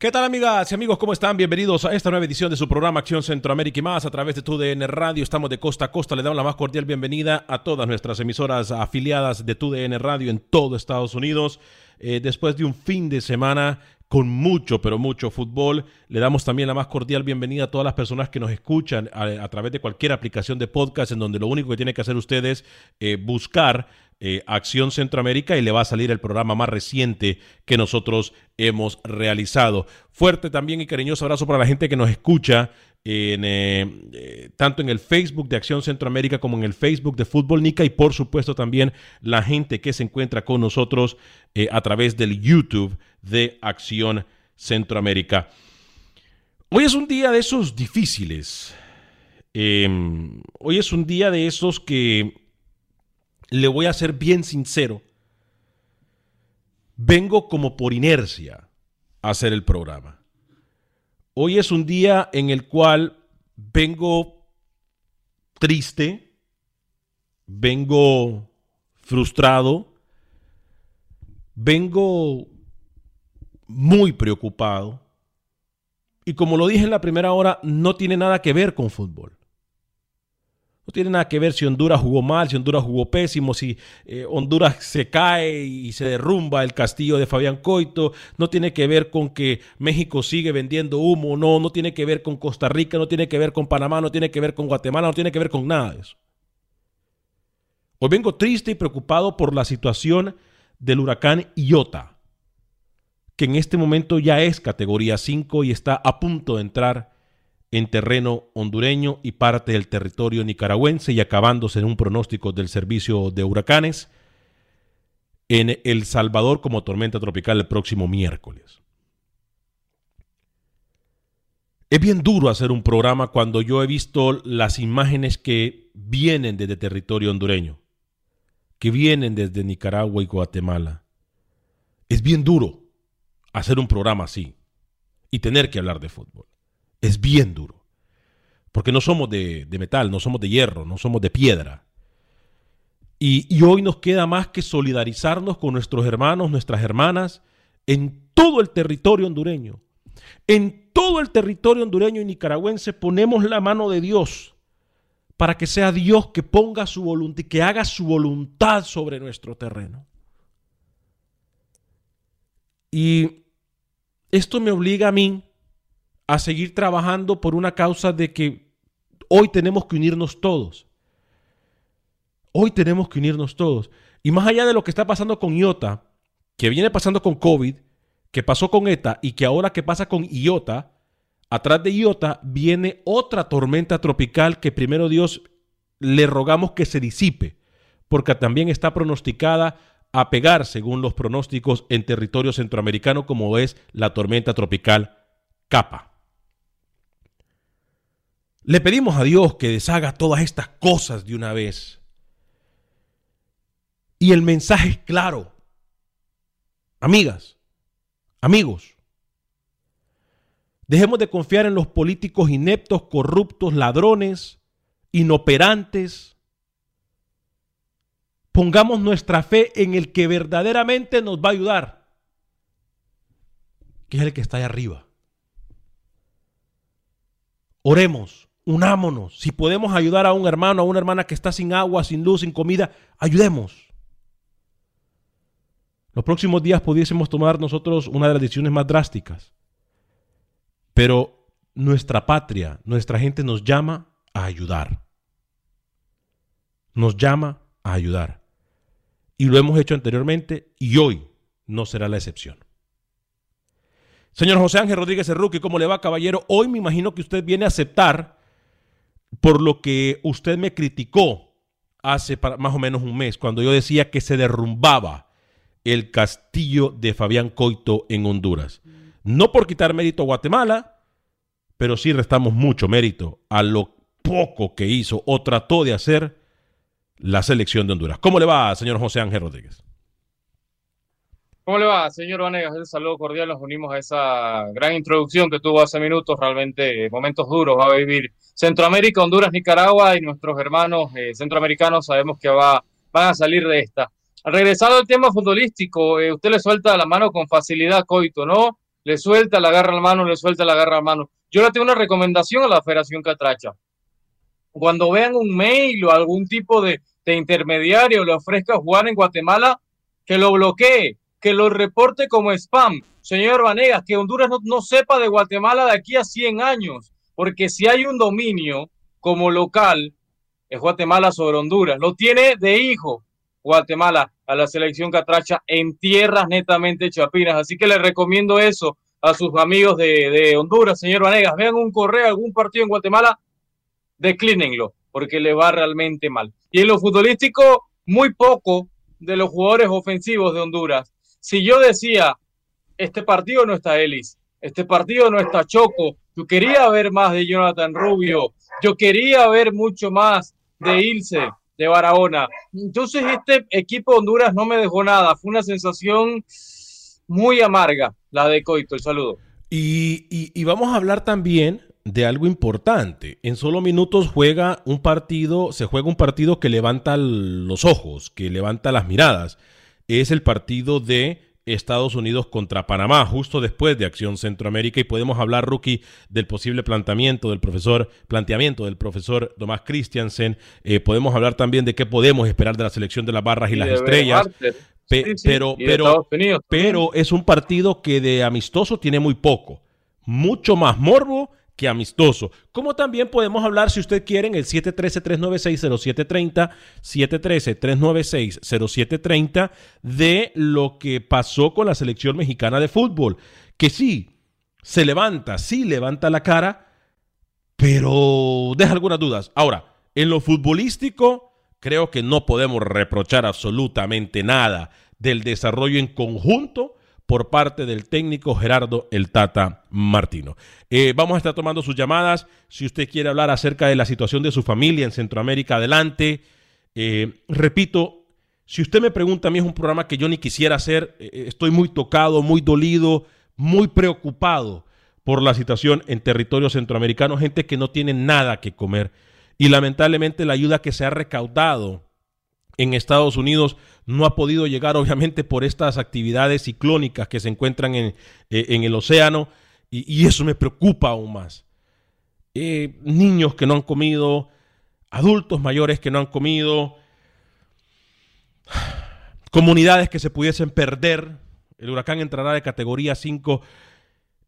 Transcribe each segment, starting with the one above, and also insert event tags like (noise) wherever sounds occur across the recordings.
¿Qué tal amigas y amigos? ¿Cómo están? Bienvenidos a esta nueva edición de su programa Acción Centroamérica y más a través de TUDN Radio. Estamos de costa a costa. Le damos la más cordial bienvenida a todas nuestras emisoras afiliadas de TUDN Radio en todo Estados Unidos. Eh, después de un fin de semana con mucho, pero mucho fútbol. Le damos también la más cordial bienvenida a todas las personas que nos escuchan a, través de cualquier aplicación de podcast en donde lo único que tiene que hacer usted es eh, buscar eh, Acción Centroamérica y le va a salir el programa más reciente que nosotros hemos realizado. Fuerte también y cariñoso abrazo para la gente que nos escucha eh, eh, tanto en el Facebook de Acción Centroamérica como en el Facebook de Fútbol Nica y por supuesto también la gente que se encuentra con nosotros a través del YouTube de Acción Centroamérica. Hoy es un día de esos difíciles. Em, hoy es un día de esos que le voy a ser bien sincero, vengo como por inercia a hacer el programa. Hoy es un día en el cual vengo triste, vengo frustrado, vengo muy preocupado. Y como lo dije en la primera hora, no tiene nada que ver con fútbol. No tiene nada que ver si Honduras jugó mal, si Honduras jugó pésimo, si eh, Honduras se cae y se derrumba el castillo de Fabián Coito. No tiene que ver con que México sigue vendiendo humo, no, no tiene que ver con Costa Rica, no tiene que ver con Panamá, no tiene que ver con Guatemala, no tiene que ver con nada de eso. Hoy vengo triste y preocupado por la situación del huracán Iota, que en este momento ya es categoría 5 y está a punto de entrar en terreno hondureño y parte del territorio nicaragüense y acabándose en un pronóstico del servicio de huracanes en El Salvador como tormenta tropical el próximo miércoles. Es bien duro hacer un programa cuando yo he visto las imágenes que vienen desde territorio hondureño, que vienen desde Nicaragua y Guatemala. Es bien duro hacer un programa así y tener que hablar de fútbol es bien duro. Porque no somos de, metal, no somos de hierro, no somos de piedra. Y, y, hoy nos queda más que solidarizarnos con nuestros hermanos, nuestras hermanas, en todo el territorio hondureño. En todo el territorio hondureño y nicaragüense ponemos la mano de Dios para que sea Dios que ponga su voluntad, que haga su voluntad sobre nuestro terreno. Y esto me obliga a mí a seguir trabajando por una causa de que hoy tenemos que unirnos todos. Hoy tenemos que unirnos todos. Y más allá de lo que está pasando con IOTA, que viene pasando con COVID, que pasó con ETA y que ahora que pasa con IOTA, atrás de IOTA viene otra tormenta tropical que primero Dios le rogamos que se disipe, porque también está pronosticada a pegar, según los pronósticos, en territorio centroamericano como es la tormenta tropical Capa. Le pedimos a Dios que deshaga todas estas cosas de una vez. Y el mensaje es claro. Amigas, amigos, Dejemos de confiar en los políticos ineptos, corruptos, ladrones, inoperantes. Pongamos nuestra fe en el que verdaderamente nos va a ayudar, que es el que está ahí arriba. Oremos, unámonos. Si podemos ayudar a un hermano, a una hermana que está sin agua, sin luz, sin comida, ayudemos. Los próximos días pudiésemos tomar nosotros una de las decisiones más drásticas. Pero nuestra patria, nuestra gente nos llama a ayudar. Nos llama a ayudar. Y lo hemos hecho anteriormente y hoy no será la excepción. Señor José Ángel Rodríguez Cerruque, ¿cómo le va, caballero? Hoy me imagino que usted viene a aceptar por lo que usted me criticó hace más o menos un mes, cuando yo decía que se derrumbaba el castillo de Fabián Coito en Honduras. No por quitar mérito a Guatemala, pero sí restamos mucho mérito a lo poco que hizo o trató de hacer la selección de Honduras. ¿Cómo le va, señor José Ángel Rodríguez? ¿Cómo le va, señor Vanegas? Un saludo cordial. Nos unimos a esa gran introducción que tuvo hace minutos. Realmente momentos duros va a vivir Centroamérica, Honduras, Nicaragua y nuestros hermanos eh, centroamericanos sabemos que va, van a salir de esta. Regresado al tema futbolístico, eh, usted le suelta la mano con facilidad, Coito, ¿no? Le suelta, la agarra la mano, le suelta, la agarra la mano. Yo le tengo una recomendación a la Federación Catracha. Cuando vean un mail o algún tipo de, de intermediario le ofrezca jugar en Guatemala, que lo bloquee, que lo reporte como spam. Señor Vanegas, que Honduras no, sepa de Guatemala de aquí a 100 años, porque si hay un dominio como local, es Guatemala sobre Honduras. Lo tiene de hijo Guatemala a la selección catracha en tierras netamente chapinas. Así que le recomiendo eso a sus amigos de, Honduras, señor Vanegas. Vean un correo, algún partido en Guatemala, declínenlo, porque le va realmente mal. Y en lo futbolístico, muy poco de los jugadores ofensivos de Honduras. Si yo decía, este partido no está Ellis, este partido no está Choco, yo quería ver más de Jonathan Rubio, yo quería ver mucho más de Ilse, de Barahona. Entonces este equipo de Honduras no me dejó nada, fue una sensación muy amarga la de Coito, el saludo. Y, vamos a hablar también de algo importante. En solo minutos juega un partido, se juega un partido que levanta los ojos, que levanta las miradas. Es el partido de Estados Unidos contra Panamá, justo después de Acción Centroamérica, y podemos hablar, Rookie, del posible planteamiento del profesor, planteamiento del profesor Tomás Christiansen. Eh, podemos hablar también de qué podemos esperar de la selección de las barras y, las estrellas pero, pero, pero es un partido que de amistoso tiene muy poco. Mucho más morbo que amistoso. Como también podemos hablar, si usted quiere, en el 713-396-0730, 713-396-0730, de lo que pasó con la selección mexicana de fútbol. Que sí, se levanta, sí levanta la cara, pero deja algunas dudas. Ahora, en lo futbolístico, creo que no podemos reprochar absolutamente nada del desarrollo en conjunto por parte del técnico Gerardo El Tata Martino. Eh, vamos a estar tomando sus llamadas. Si usted quiere hablar acerca de la situación de su familia en Centroamérica, adelante. Eh, repito, si usted me pregunta a mí, es un programa que yo ni quisiera hacer. Eh, estoy muy tocado, muy dolido, muy preocupado por la situación en territorio centroamericano. Gente que no tiene nada que comer y lamentablemente la ayuda que se ha recaudado en Estados Unidos no ha podido llegar obviamente por estas actividades ciclónicas que se encuentran en, eh, el océano y, eso me preocupa aún más. Eh, niños que no han comido, adultos mayores que no han comido, comunidades que se pudiesen perder. El huracán entrará de categoría 5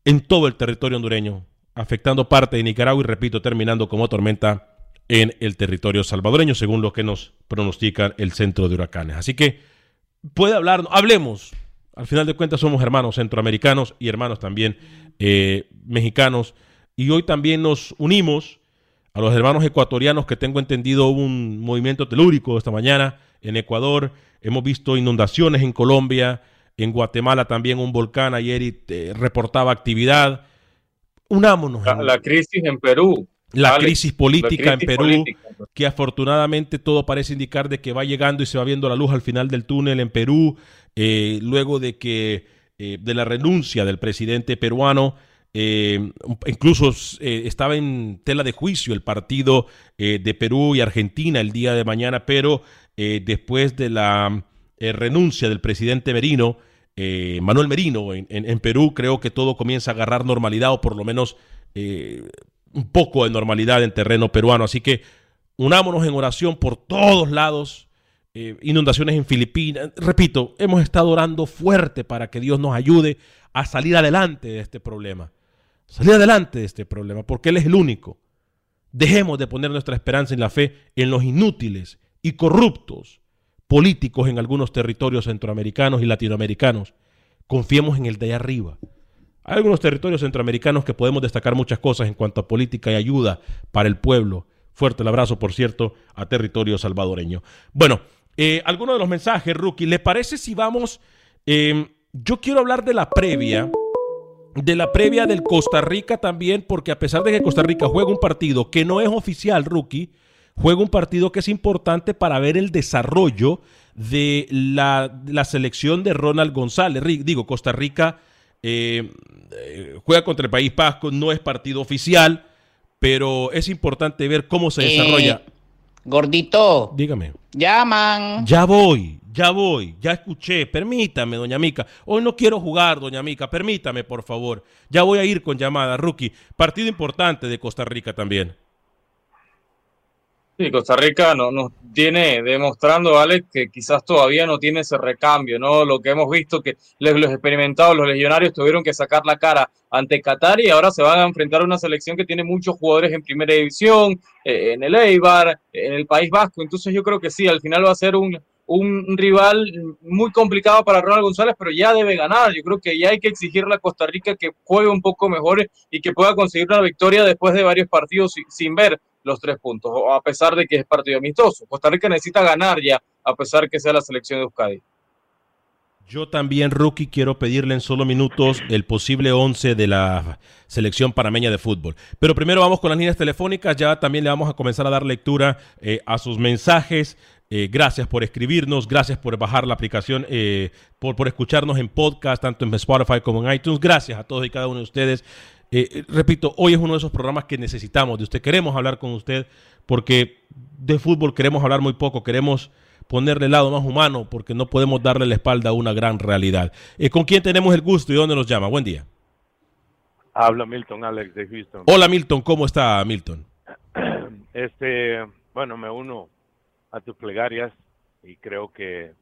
en todo el territorio hondureño, afectando parte de Nicaragua y repito, terminando como tormenta en el territorio salvadoreño, según lo que nos pronostica el centro de huracanes. Así que puede hablar, hablemos. Al final de cuentas somos hermanos centroamericanos y hermanos también eh, mexicanos. Y hoy también nos unimos a los hermanos ecuatorianos que tengo entendido un movimiento telúrico esta mañana en Ecuador. Hemos visto inundaciones en Colombia, en Guatemala también un volcán. Ayer eh, reportaba actividad. Unámonos. la crisis en Perú la crisis política en Perú, que afortunadamente todo parece indicar de que va llegando y se va viendo la luz al final del túnel en Perú, eh, luego de que eh, de la renuncia del presidente peruano, eh, incluso eh, estaba en tela de juicio el partido de Perú y Argentina el día de mañana, pero después de la renuncia del presidente Merino, Manuel Merino, en, Perú, creo que todo comienza a agarrar normalidad o por lo menos un poco de normalidad en terreno peruano. Así que unámonos en oración por todos lados. inundaciones en Filipinas. Repito, hemos estado orando fuerte para que Dios nos ayude a salir adelante de este problema salir adelante de este problema, porque Él es el único. Dejemos de poner nuestra esperanza en la fe en los inútiles y corruptos políticos en algunos territorios centroamericanos y latinoamericanos. Confiemos en el de allá arriba. Hay algunos territorios centroamericanos que podemos destacar muchas cosas en cuanto a política y ayuda para el pueblo. Fuerte el abrazo, por cierto, a territorio salvadoreño. Bueno, eh, algunos de los mensajes, Rookie. ¿Le parece si vamos? Eh, yo quiero hablar de la previa de la previa del Costa Rica también, porque a pesar de que Costa Rica juega un partido que no es oficial, rookie, juega un partido que es importante para ver el desarrollo de la, selección de Ronald González. Digo, Costa Rica eh, eh, juega contra el País Vasco, no es partido oficial, pero es importante ver cómo se desarrolla. Eh, gordito. Dígame. Llaman. Ya voy. Ya voy, ya escuché, permítame, doña Mica. Hoy no quiero jugar, doña Mica, permítame, por favor. Ya voy a ir con llamada, rookie. Partido importante de Costa Rica también. Sí, Costa Rica no, nos tiene demostrando, Alex, que quizás todavía no tiene ese recambio, ¿no? Lo que hemos visto que los, experimentados, los legionarios tuvieron que sacar la cara ante Qatar y ahora se van a enfrentar a una selección que tiene muchos jugadores en primera división, eh, en el Eibar, en el País Vasco. Entonces yo creo que sí, al final va a ser un, un rival muy complicado para Ronald González, pero ya debe ganar. Yo creo que ya hay que exigirle a Costa Rica que juegue un poco mejor y que pueda conseguir una victoria después de varios partidos sin ver los tres puntos, a pesar de que es partido amistoso. Costa Rica necesita ganar ya, a pesar que sea la selección de Euskadi. Yo también, Rookie, quiero pedirle en solo minutos el posible 11 de la selección panameña de fútbol. Pero primero vamos con las líneas telefónicas, ya también le vamos a comenzar a dar lectura eh, a sus mensajes. Eh, gracias por escribirnos, gracias por bajar la aplicación, eh, por, por escucharnos en podcast, tanto en Spotify como en iTunes. Gracias a todos y cada uno de ustedes. Eh, repito, hoy es uno de esos programas que necesitamos de usted. Queremos hablar con usted porque de fútbol queremos hablar muy poco, queremos ponerle el lado más humano porque no podemos darle la espalda a una gran realidad. ¿Con quién tenemos el gusto y dónde nos llama? Buen día. Habla Milton Alex de Houston. Hola Milton, ¿cómo está Milton? (clears throat) Este, bueno, me uno a tus plegarias y creo que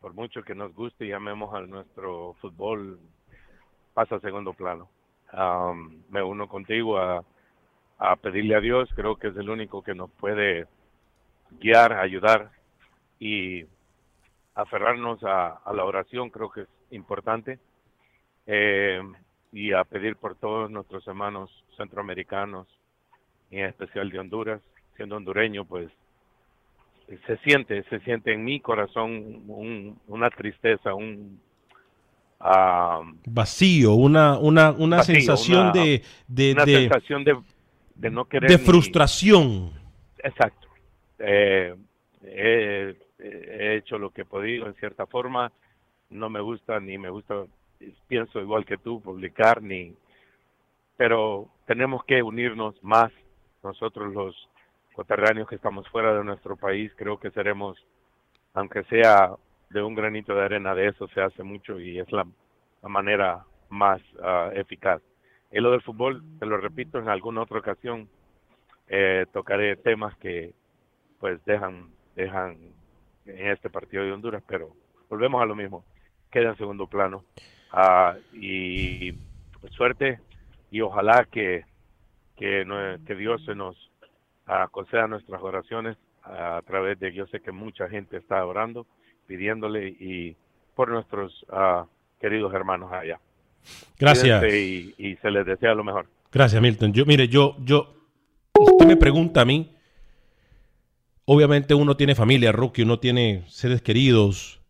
por mucho que nos guste, llamemos a nuestro fútbol, pasa a segundo plano. Me uno contigo a, a pedirle a Dios, creo que es el único que nos puede guiar, ayudar y aferrarnos a, la oración, creo que es importante, eh, y a pedir por todos nuestros hermanos centroamericanos, y en especial de Honduras, siendo hondureño, pues se siente, se siente en mi corazón una tristeza, un vacío, una, una, una sensación de, de, una sensación de, de, no querer. De frustración. exacto. Eh, he, hecho lo que he podido en cierta forma. No me gusta ni me gusta, pienso igual que tú, publicar ni. Pero tenemos que unirnos más nosotros los coterráneos que estamos fuera de nuestro país, creo que seremos, aunque sea de un granito de arena de eso, se hace mucho y es la, manera más ah, eficaz. Y lo del fútbol, te lo repito, en alguna otra ocasión eh, tocaré temas que pues dejan, dejan en este partido de Honduras, pero volvemos a lo mismo, queda en segundo plano. Ah, y suerte y ojalá que, que, que Dios se nos a conceda nuestras oraciones a, través de, yo sé que mucha gente está orando, pidiéndole y por nuestros uh, queridos hermanos allá. Gracias. Y, se les desea lo mejor. Gracias, Milton. Yo, mire, yo, yo, usted me pregunta a mí, obviamente uno tiene familia, Rookie, uno tiene seres queridos.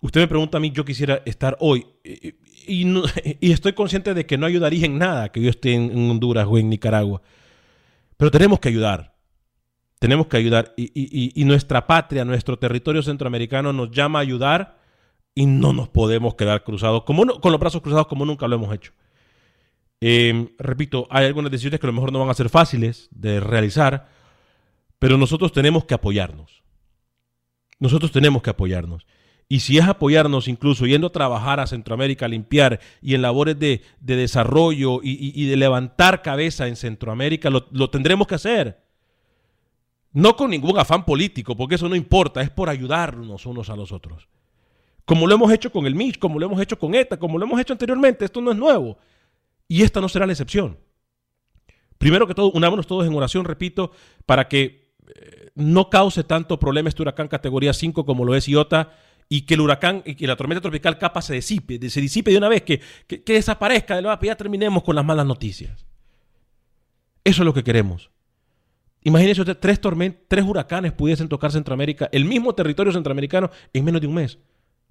Usted me pregunta a mí, yo quisiera estar hoy, y, (laughs) y, estoy consciente de que no ayudaría en nada que yo esté en Honduras o en Nicaragua. Pero tenemos que ayudar. Tenemos que ayudar. Y, nuestra patria, nuestro territorio centroamericano nos llama a ayudar y no nos podemos quedar cruzados, como con los brazos cruzados como nunca lo hemos hecho. Eh, repito, hay algunas decisiones que a lo mejor no van a ser fáciles de realizar, pero nosotros tenemos que apoyarnos. Nosotros tenemos que apoyarnos. Y si es apoyarnos incluso yendo a trabajar a Centroamérica, a limpiar y en labores de, desarrollo y, de levantar cabeza en Centroamérica, lo, tendremos que hacer. No con ningún afán político, porque eso no importa, es por ayudarnos unos a los otros. Como lo hemos hecho con el MIS, como lo hemos hecho con ETA, como lo hemos hecho anteriormente, esto no es nuevo. Y esta no será la excepción. Primero que todo, unámonos todos en oración, repito, para que eh, no cause tanto problema este huracán categoría 5 como lo es Iota y que el huracán y que la tormenta tropical capa se disipe, se disipe de una vez, que, que, desaparezca de nuevo, ya terminemos con las malas noticias. Eso es lo que queremos. Imagínense usted, tres, tres huracanes pudiesen tocar Centroamérica, el mismo territorio centroamericano, en menos de un mes.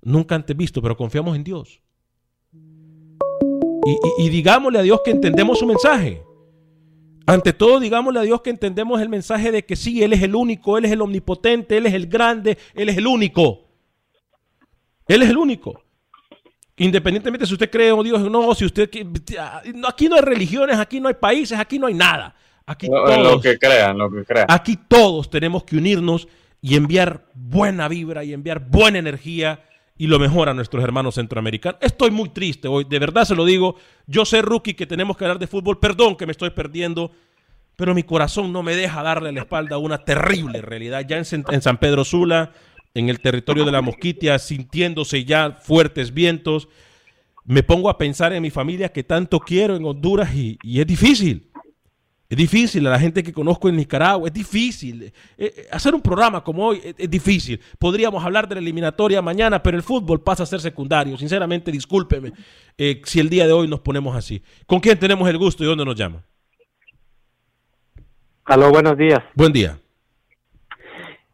Nunca antes visto, pero confiamos en Dios. y digámosle a Dios que entendemos su mensaje. Ante todo, digámosle a Dios que entendemos el mensaje de que sí, Él es el único, Él es el omnipotente, Él es el grande, Él es el único. Él es el único. Independientemente si usted cree en Dios o no, si usted aquí no hay religiones, aquí no hay países, aquí no hay nada. Aquí todos, lo que crean, lo que crean. Aquí todos tenemos que unirnos y enviar buena vibra y enviar buena energía y lo mejor a nuestros hermanos centroamericanos. Estoy muy triste hoy, de verdad se lo digo. Yo sé, rookie, que tenemos que hablar de fútbol. Perdón que me estoy perdiendo, pero mi corazón no me deja darle la espalda a una terrible realidad. Ya en, en San Pedro Sula, en el territorio de la Mosquitia, sintiéndose ya fuertes vientos. Me pongo a pensar en mi familia que tanto quiero en Honduras y, es difícil. Es difícil, a la gente que conozco en Nicaragua, es difícil. Eh, eh, hacer un programa como hoy es, difícil. Podríamos hablar de la eliminatoria mañana, pero el fútbol pasa a ser secundario. Sinceramente, discúlpeme eh, si el día de hoy nos ponemos así. ¿Con quién tenemos el gusto y dónde nos llama? Aló, buenos días. Buen día.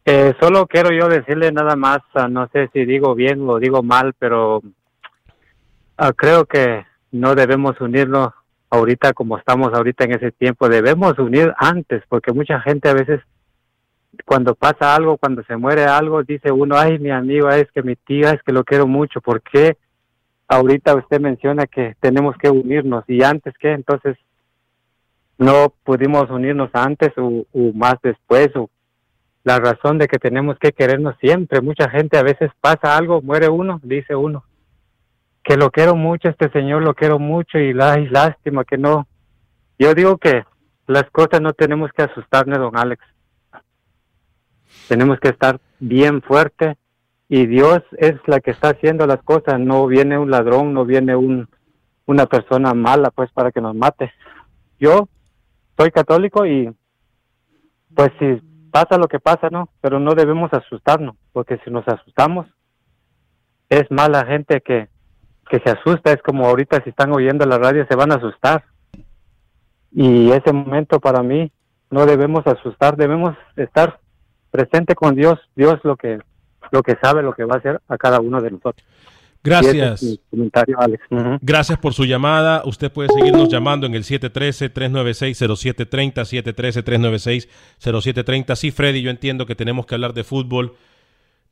Eh, solo quiero yo decirle nada más, ah, no sé si digo bien o digo mal, pero ah, creo que no debemos unirnos ahorita como estamos ahorita en ese tiempo, debemos unir antes, porque mucha gente a veces cuando pasa algo, cuando se muere algo, dice uno, ay, mi amigo, es que mi tía, es que lo quiero mucho, ¿por qué ahorita usted menciona que tenemos que unirnos y antes qué? Entonces, no pudimos unirnos antes o, o más después o la razón de que tenemos que querernos siempre. Mucha gente a veces pasa algo, muere uno, dice uno, que lo quiero mucho, este señor lo quiero mucho y la lástima que no. Yo digo que las cosas no tenemos que asustarnos, don Alex. Tenemos que estar bien fuerte y Dios es la que está haciendo las cosas, no viene un ladrón, no viene un, una persona mala pues para que nos mate. Yo soy católico y pues si pasa lo que pasa, ¿no? Pero no debemos asustarnos, porque si nos asustamos, es mala gente que, que se asusta, es como ahorita si están oyendo la radio se van a asustar. Y ese momento para mí no debemos asustar, debemos estar presente con Dios, Dios lo que lo que sabe lo que va a hacer a cada uno de nosotros. Gracias. Gracias por su llamada. Usted puede seguirnos llamando en el 713-396-0730, 713-396-0730. Sí, Freddy, yo entiendo que tenemos que hablar de fútbol.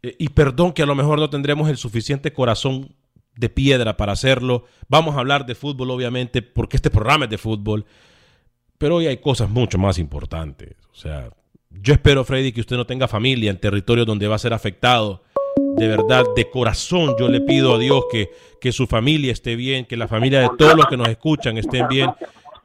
Eh, y perdón que a lo mejor no tendremos el suficiente corazón de piedra para hacerlo. Vamos a hablar de fútbol, obviamente, porque este programa es de fútbol. Pero hoy hay cosas mucho más importantes. O sea, yo espero, Freddy, que usted no tenga familia en territorios donde va a ser afectado de verdad, de corazón, yo le pido a Dios que, que su familia esté bien, que la familia de todos los que nos escuchan estén bien,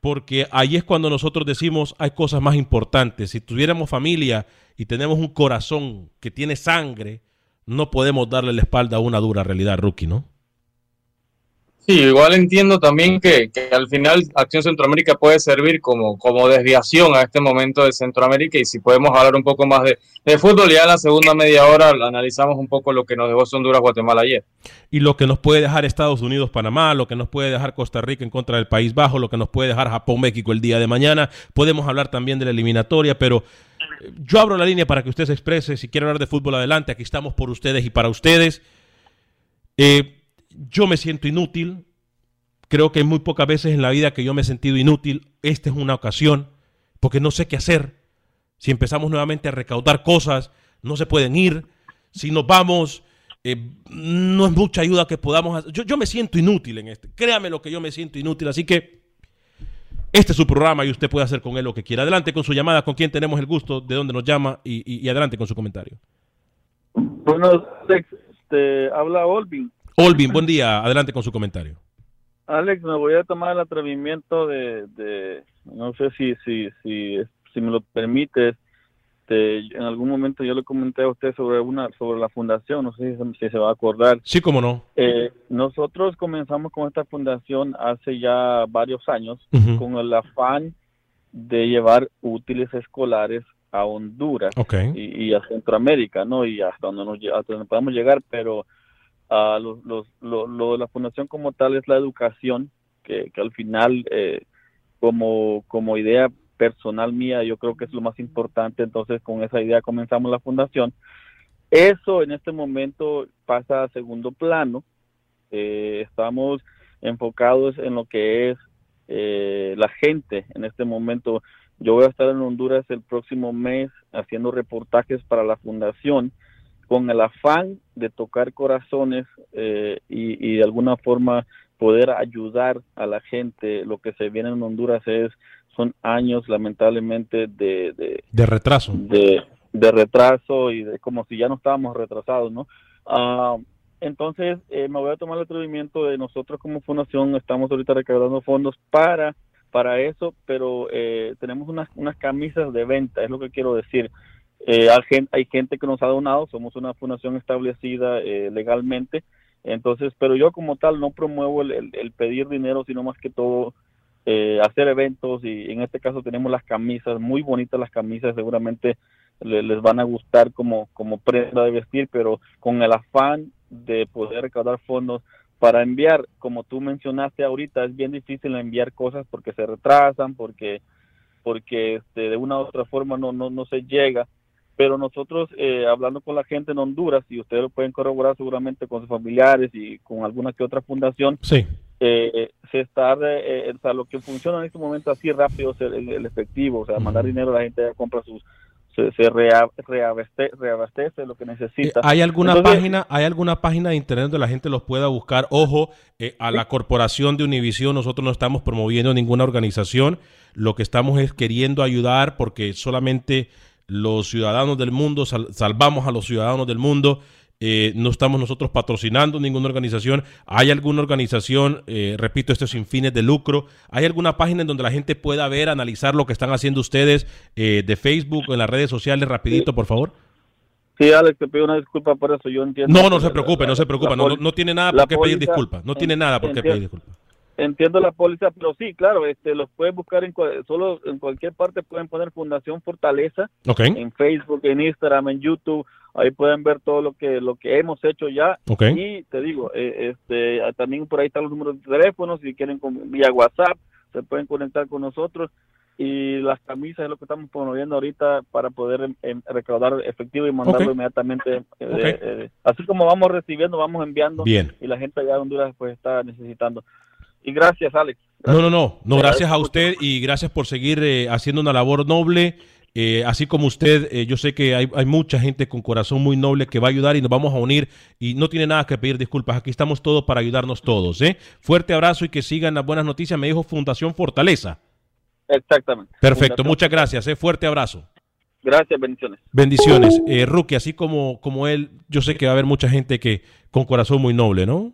porque ahí es cuando nosotros decimos hay cosas más importantes. Si tuviéramos familia y tenemos un corazón que tiene sangre, no podemos darle la espalda a una dura realidad, rookie, ¿no? Sí, igual entiendo también que, al final Acción Centroamérica puede servir como, como desviación a este momento de Centroamérica y si podemos hablar un poco más de, fútbol, ya en la segunda media hora analizamos un poco lo que nos dejó Honduras, Guatemala ayer. Y lo que nos puede dejar Estados Unidos, Panamá, lo que nos puede dejar Costa Rica en contra del País Bajo, lo que nos puede dejar Japón, México el día de mañana. Podemos hablar también de la eliminatoria, pero eh, yo abro la línea para que usted se exprese. Si quiere hablar de fútbol, adelante. Aquí estamos por ustedes y para ustedes. Eh, yo me siento inútil. Creo que muy pocas veces en la vida que yo me he sentido inútil. Esta es una ocasión porque no sé qué hacer. Si empezamos nuevamente a recaudar cosas, no se pueden ir. Si nos vamos, eh, no es mucha ayuda que podamos hacer. Yo, me siento inútil en este. Créame lo que yo me siento inútil. Así que Este es su programa y usted puede hacer con él lo que quiera. Adelante con su llamada, con quien tenemos el gusto, de dónde nos llama y, adelante con su comentario. Bueno, Alex, te habla Olvin. Olvin, buen día. Adelante con su comentario. Alex, me voy a tomar el atrevimiento de, de- no sé si, si, si, si me lo permites, te- en algún momento yo le comenté a usted sobre una, sobre la fundación, no sé si, se- si se va a acordar. Sí, cómo no. Eh, nosotros comenzamos con esta fundación hace ya varios años con el afán de llevar útiles escolares a Honduras y, y a Centroamérica, ¿no? Y hasta donde, nos, hasta donde podamos llegar, pero los- los- lo, lo de la fundación como tal es la educación, que, que al final, eh, como, como idea personal mía, yo creo que es lo más importante, entonces con esa idea comenzamos la fundación. Eso en este momento pasa a segundo plano, eh, estamos enfocados en lo que es eh, la gente en este momento. Yo voy a estar en Honduras el próximo mes haciendo reportajes para la fundación con el afán de tocar corazones eh, y, y de alguna forma poder ayudar a la gente. Lo que se viene en Honduras es son años lamentablemente de, de, De retraso. de, de retraso y de como si ya no estábamos retrasados, ¿no? Ah, entonces, eh, me voy a tomar el atrevimiento de nosotros como fundación, estamos ahorita recaudando fondos para, para eso, pero eh, tenemos unas, unas camisas de venta, es lo que quiero decir. Eh, hay, gente, que nos ha donado, somos una fundación establecida eh, legalmente, entonces, pero yo como tal no promuevo el, el- el pedir dinero, sino más que todo eh, hacer eventos y en este caso tenemos las camisas, muy bonitas las camisas, seguramente le- les van a gustar como, como prenda de vestir, pero con el afán de poder recaudar fondos para enviar, como tú mencionaste ahorita, es bien difícil enviar cosas porque se retrasan, porque porque este, de una u otra forma no, no, no se llega. Pero nosotros, eh, hablando con la gente en Honduras, y ustedes lo pueden corroborar seguramente con sus familiares y con alguna que otra fundación, Sí. eh, se está, eh, o sea, lo que funciona en este momento así rápido es el, el efectivo, o sea, mandar dinero, la gente ya compra sus, se, se rea- reabastece, reabastece lo que necesita. Eh, ¿Hay alguna Entonces, página, hay alguna página de internet donde la gente los pueda buscar? Ojo, eh, a la corporación de Univision nosotros no estamos promoviendo ninguna organización. Lo que estamos es queriendo ayudar porque solamente los ciudadanos del mundo sal- salvamos a los ciudadanos del mundo. Eh, no estamos nosotros patrocinando ninguna organización. ¿Hay alguna organización, eh, repito, esto es sin fines de lucro? ¿Hay alguna página en donde la gente pueda ver, analizar lo que están haciendo ustedes eh, de Facebook o en las redes sociales? Rapidito, por favor. Sí, Alex, te pido una disculpa por eso, yo entiendo. No, no se preocupe, no se preocupe. No, no, tiene nada por qué pedir disculpas. No tiene en- nada por qué pedir disculpas. Entiendo la póliza, pero sí, claro, este, los pueden buscar en solo en cualquier parte pueden poner Fundación Fortaleza en Facebook, en Instagram, en YouTube, ahí pueden ver todo lo que lo que hemos hecho ya y te digo, eh, este, también por ahí están los números de teléfono, si quieren con- vía WhatsApp se pueden conectar con nosotros y las camisas es lo que estamos promoviendo ahorita para poder recaudar efectivo y mandarlo inmediatamente. eh, eh, así como vamos recibiendo, vamos enviando Bien. y la gente allá de Honduras pues está necesitando. Y gracias, Alex. No, no, no. No, gracias a usted y gracias por seguir eh, haciendo una labor noble. Eh, así como usted, eh, yo sé que hay, hay mucha gente con corazón muy noble que va a ayudar y nos vamos a unir y no tiene nada que pedir disculpas. Aquí estamos todos para ayudarnos todos. ¿eh? Fuerte abrazo y que sigan las buenas noticias. Me dijo Fundación Fortaleza. Exactamente. Perfecto, Fundación. muchas gracias. ¿eh? Fuerte abrazo. Gracias, bendiciones. Bendiciones. Eh, Rookie, así como, como él, yo sé que va a haber mucha gente que con corazón muy noble, ¿no?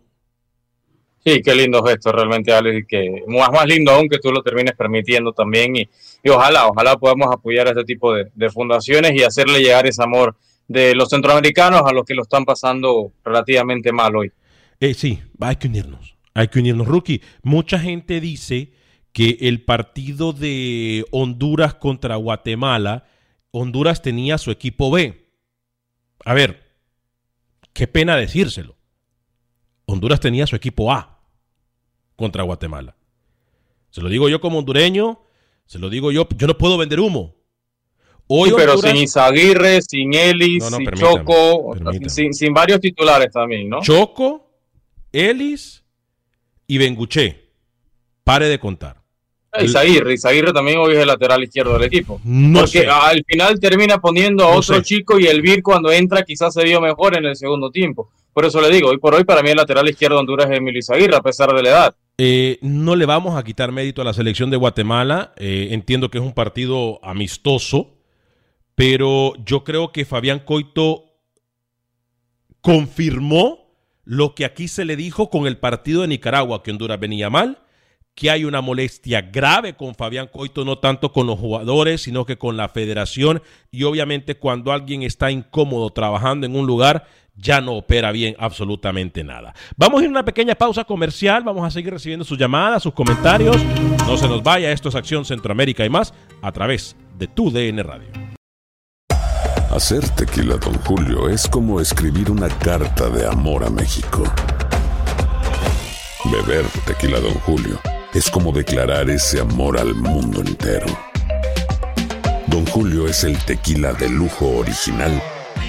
Sí, qué lindo gesto realmente, Alex, y que más, más lindo aún que tú lo termines permitiendo también y, y ojalá, ojalá podamos apoyar a este tipo de, de fundaciones y hacerle llegar ese amor de los centroamericanos a los que lo están pasando relativamente mal hoy. Eh, sí, hay que unirnos. Hay que unirnos. Rookie, mucha gente dice que el partido de Honduras contra Guatemala, Honduras tenía su equipo B. A ver, qué pena decírselo. Honduras tenía su equipo A contra Guatemala. Se lo digo yo como hondureño, se lo digo yo, yo no puedo vender humo. Hoy Sí, pero Honduras- sin Izaguirre, sin Ellis, No, no, sin permítame, Choco, permítame. sin, sin varios titulares también, ¿no? Choco, Ellis y Benguché. Pare de contar. Izaguirre, Izaguirre también hoy es el lateral izquierdo del equipo. No Porque sé. al final termina poniendo a No otro sé. chico y el Vir cuando entra quizás se vio mejor en el segundo tiempo. Por eso le digo, hoy por hoy para mí el lateral izquierdo de Honduras es Emilio Izaguirre, a pesar de la edad. Eh, no le vamos a quitar mérito a la selección de Guatemala. Eh, entiendo que es un partido amistoso, pero yo creo que Fabián Coito confirmó lo que aquí se le dijo con el partido de Nicaragua, que Honduras venía mal, que hay una molestia grave con Fabián Coito, no tanto con los jugadores, sino que con la federación. Y obviamente cuando alguien está incómodo trabajando en un lugar, ya no opera bien absolutamente nada. Vamos a ir a una pequeña pausa comercial, vamos a seguir recibiendo sus llamadas, sus comentarios. No se nos vaya, esto es Acción Centroamérica y más a través de tu DN Radio. Hacer tequila, don Julio, es como escribir una carta de amor a México. Beber tequila, don Julio es como declarar ese amor al mundo entero. Don Julio es el tequila de lujo original,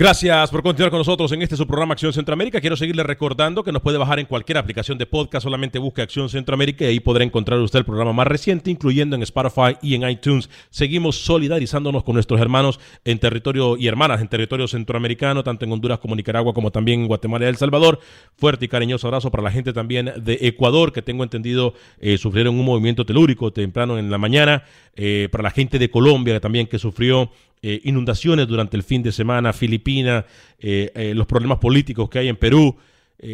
Gracias por continuar con nosotros en este su programa Acción Centroamérica. Quiero seguirle recordando que nos puede bajar en cualquier aplicación de podcast, solamente busque Acción Centroamérica y ahí podrá encontrar usted el programa más reciente, incluyendo en Spotify y en iTunes. Seguimos solidarizándonos con nuestros hermanos en territorio y hermanas en territorio centroamericano, tanto en Honduras como Nicaragua, como también en Guatemala y El Salvador. Fuerte y cariñoso abrazo para la gente también de Ecuador, que tengo entendido eh, sufrieron un movimiento telúrico temprano en la mañana. Eh, para la gente de Colombia también que sufrió eh, inundaciones durante el fin de semana, Filipinas, eh, eh, los problemas políticos que hay en Perú.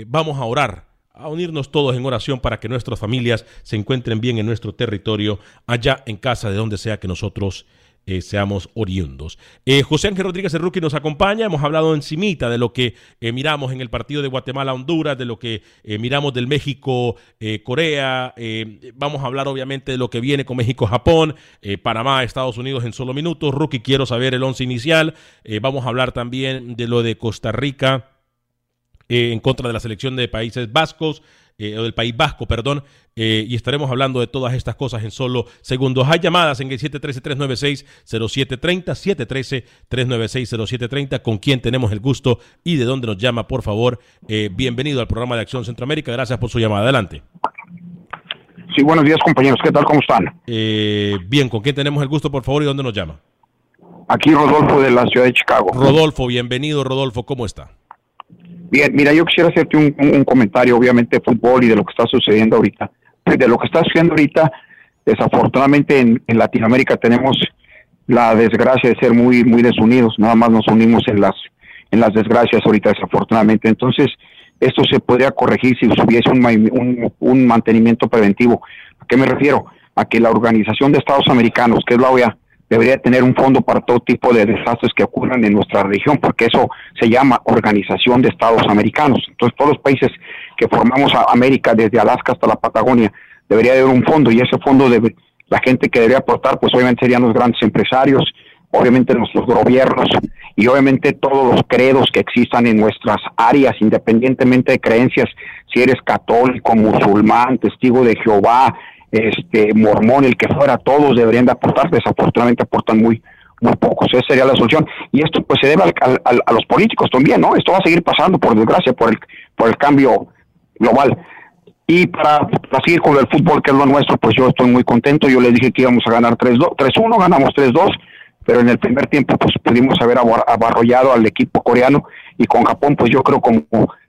vamos a orar, a unirnos todos en oración para que nuestras familias se encuentren bien en nuestro territorio, allá en casa, de donde sea que nosotros eh, seamos oriundos. Eh, José Ángel Rodríguez Rookie nos acompaña. Hemos hablado encimita de lo que eh, miramos en el partido de Guatemala-Honduras, de lo que miramos del México-Corea. vamos a hablar obviamente de lo que viene con México-Japón, Panamá-Estados Unidos en solo minutos. Rookie, quiero saber el once inicial. vamos a hablar también de lo de Costa Rica en contra de la selección de Países Vascos. O del País Vasco, perdón, y estaremos hablando de todas estas cosas en solo segundos. Hay llamadas en el 713-396-0730, 713-396-0730, con quien tenemos el gusto y de dónde nos llama, por favor. Eh, bienvenido al programa de Acción Centroamérica. Gracias por su llamada. Adelante. Sí, buenos días, compañeros. ¿Qué tal? ¿Cómo están? Eh, bien, ¿con quién tenemos el gusto, por favor, y dónde nos llama? Aquí Rodolfo de la ciudad de Chicago. Rodolfo, bienvenido, Rodolfo. ¿Cómo está? Bien, mira, yo quisiera hacerte un, un comentario, obviamente, de fútbol y de lo que está sucediendo ahorita de lo que está haciendo ahorita, desafortunadamente en, Latinoamérica tenemos la desgracia de ser muy muy desunidos, nada más nos unimos en las en las desgracias ahorita desafortunadamente. Entonces, esto se podría corregir si hubiese un, un, mantenimiento preventivo. ¿A qué me refiero? A que la Organización de Estados Americanos, que es la OEA, debería tener un fondo para todo tipo de desastres que ocurran en nuestra región, porque eso se llama Organización de Estados Americanos. Entonces, todos los países que formamos a América, desde Alaska hasta la Patagonia, debería haber un fondo y ese fondo debe, la gente que debería aportar, pues obviamente serían los grandes empresarios, obviamente nuestros gobiernos y obviamente todos los credos que existan en nuestras áreas, independientemente de creencias, si eres católico, musulmán, testigo de Jehová, este mormón, el que fuera, todos deberían de aportar, desafortunadamente aportan muy muy pocos, esa sería la solución. Y esto pues se debe a los políticos también, ¿no? Esto va a seguir pasando, por desgracia, por el, por el cambio global. Y para, seguir con el fútbol, que es lo nuestro, pues yo estoy muy contento. Yo les dije que íbamos a ganar 3-1, ganamos 3-2, pero en el primer tiempo pues pudimos haber abarrollado al equipo coreano y con Japón, pues yo creo como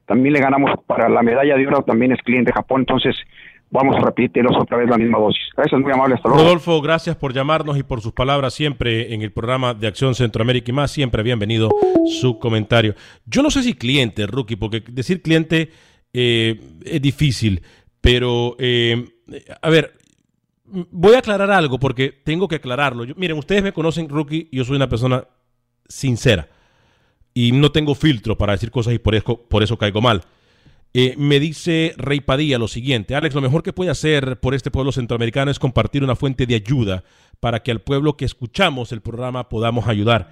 también le ganamos para la medalla de oro, también es cliente Japón, entonces vamos a repetirlos otra vez la misma dosis. Gracias, muy amable, hasta luego. Rodolfo, gracias por llamarnos y por sus palabras siempre en el programa de Acción Centroamérica y más, siempre bienvenido su comentario. Yo no sé si cliente, Rookie, porque decir cliente eh, es difícil, pero eh, a ver, voy a aclarar algo porque tengo que aclararlo. miren, ustedes me conocen, Rookie, yo soy una persona sincera y no tengo filtro para decir cosas y por eso, por eso caigo mal. Eh, me dice Rey Padilla lo siguiente, Alex, lo mejor que puede hacer por este pueblo centroamericano es compartir una fuente de ayuda para que al pueblo que escuchamos el programa podamos ayudar.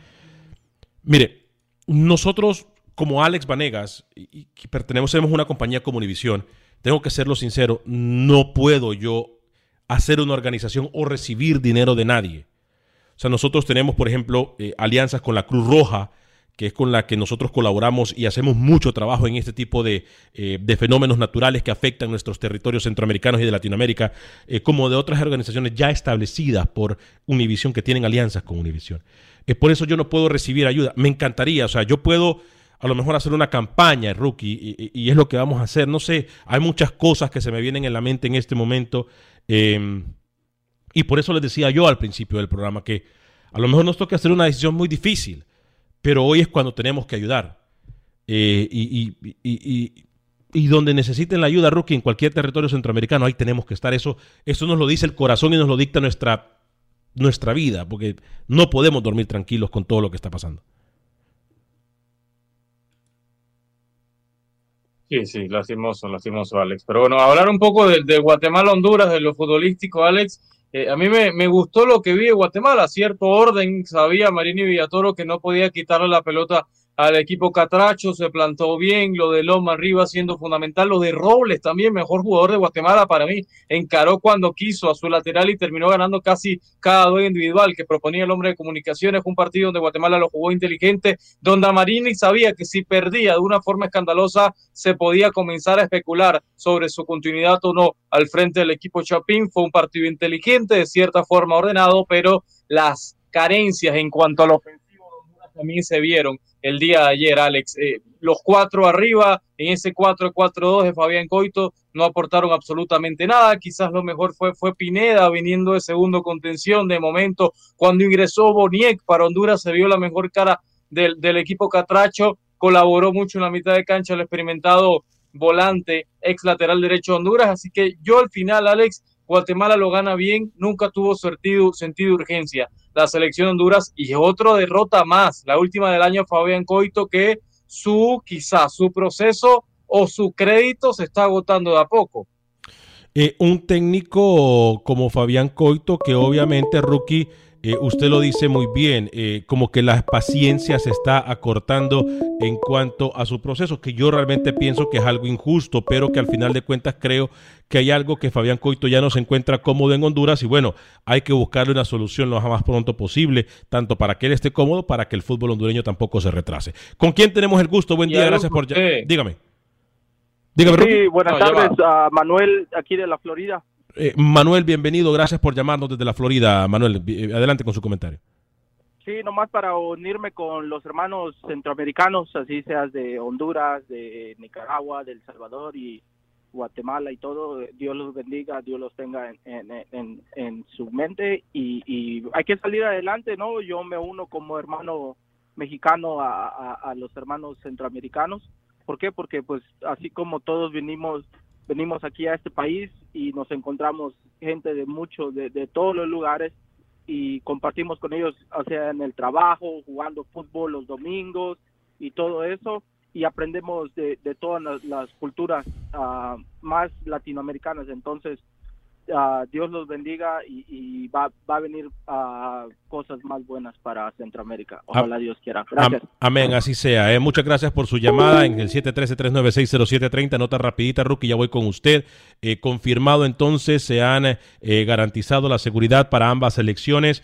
Mire, nosotros como Alex Vanegas, y, que pertenecemos a una compañía como Univisión, tengo que serlo sincero, no puedo yo hacer una organización o recibir dinero de nadie. O sea, nosotros tenemos, por ejemplo, eh, alianzas con la Cruz Roja, que es con la que nosotros colaboramos y hacemos mucho trabajo en este tipo de, eh, fenómenos naturales que afectan nuestros territorios centroamericanos y de Latinoamérica, eh, como de otras organizaciones ya establecidas por Univision que tienen alianzas con Univision. Es por eso yo no puedo recibir ayuda. Me encantaría, o sea, yo puedo a lo mejor hacer una campaña, rookie, y, es lo que vamos a hacer. No sé, hay muchas cosas que se me vienen en la mente en este momento. Em, y por eso les decía yo al principio del programa que a lo mejor nos toca hacer una decisión muy difícil, pero hoy es cuando tenemos que ayudar. Eh, y, donde necesiten la ayuda, rookie, en cualquier territorio centroamericano, ahí tenemos que estar. Eso, eso nos lo dice el corazón y nos lo dicta nuestra, nuestra vida, porque no podemos dormir tranquilos con todo lo que está pasando. Sí, sí, lastimoso, lastimoso, Alex. Pero bueno, hablar un poco de, Guatemala-Honduras, de lo futbolístico, Alex. Eh, a mí me, me, gustó lo que vi de Guatemala, cierto orden. Sabía Marini Villatoro que no podía quitarle la pelota al equipo Catracho, se plantó bien, lo de Loma arriba siendo fundamental, lo de Robles también, mejor jugador de Guatemala para mí, encaró cuando quiso a su lateral y terminó ganando casi cada duelo individual que proponía el hombre de comunicaciones, un partido donde Guatemala lo jugó inteligente, donde Marini sabía que si perdía de una forma escandalosa se podía comenzar a especular sobre su continuidad o no al frente del equipo Chapín, fue un partido inteligente, de cierta forma ordenado, pero las carencias en cuanto a lo también se vieron el día de ayer, Alex. Eh, los cuatro arriba en ese 4-4-2 de Fabián Coito no aportaron absolutamente nada. Quizás lo mejor fue, fue Pineda viniendo de segundo contención de momento. Cuando ingresó Boniek para Honduras se vio la mejor cara del, del equipo Catracho. Colaboró mucho en la mitad de cancha el experimentado volante ex lateral derecho de Honduras. Así que yo al final, Alex, Guatemala lo gana bien, nunca tuvo sentido, de urgencia la selección de Honduras y otro derrota más, la última del año Fabián Coito, que su quizás su proceso o su crédito se está agotando de a poco. Eh, un técnico como Fabián Coito, que obviamente rookie eh, usted lo dice muy bien, eh, como que la paciencia se está acortando en cuanto a su proceso, que yo realmente pienso que es algo injusto, pero que al final de cuentas creo que hay algo que Fabián Coito ya no se encuentra cómodo en Honduras y bueno, hay que buscarle una solución lo más pronto posible, tanto para que él esté cómodo, para que el fútbol hondureño tampoco se retrase. ¿Con quién tenemos el gusto? Buen día, gracias por... Dígame. Dígame. Sí, buenas tardes, a Manuel, aquí de la Florida. Eh, Manuel, bienvenido. Gracias por llamarnos desde la Florida. Manuel, eh, adelante con su comentario. Sí, nomás para unirme con los hermanos centroamericanos, así seas de Honduras, de Nicaragua, de El Salvador y Guatemala y todo. Dios los bendiga, Dios los tenga en, su mente y, hay que salir adelante, ¿no? Yo me uno como hermano mexicano a, a los hermanos centroamericanos. ¿Por qué? Porque pues así como todos venimos venimos aquí a este país y nos encontramos gente de muchos, de, de todos los lugares y compartimos con ellos, o sea, en el trabajo, jugando fútbol los domingos y todo eso y aprendemos de, de todas las, culturas uh, más latinoamericanas. Entonces, uh, Dios los bendiga y, y va, va, a venir uh, cosas más buenas para Centroamérica. Ojalá Dios quiera. Gracias. Amén, así sea. Eh. Muchas gracias por su llamada en el 713-396-0730. Nota rapidita, Rookie, ya voy con usted. Eh, confirmado entonces, se han eh, garantizado la seguridad para ambas elecciones.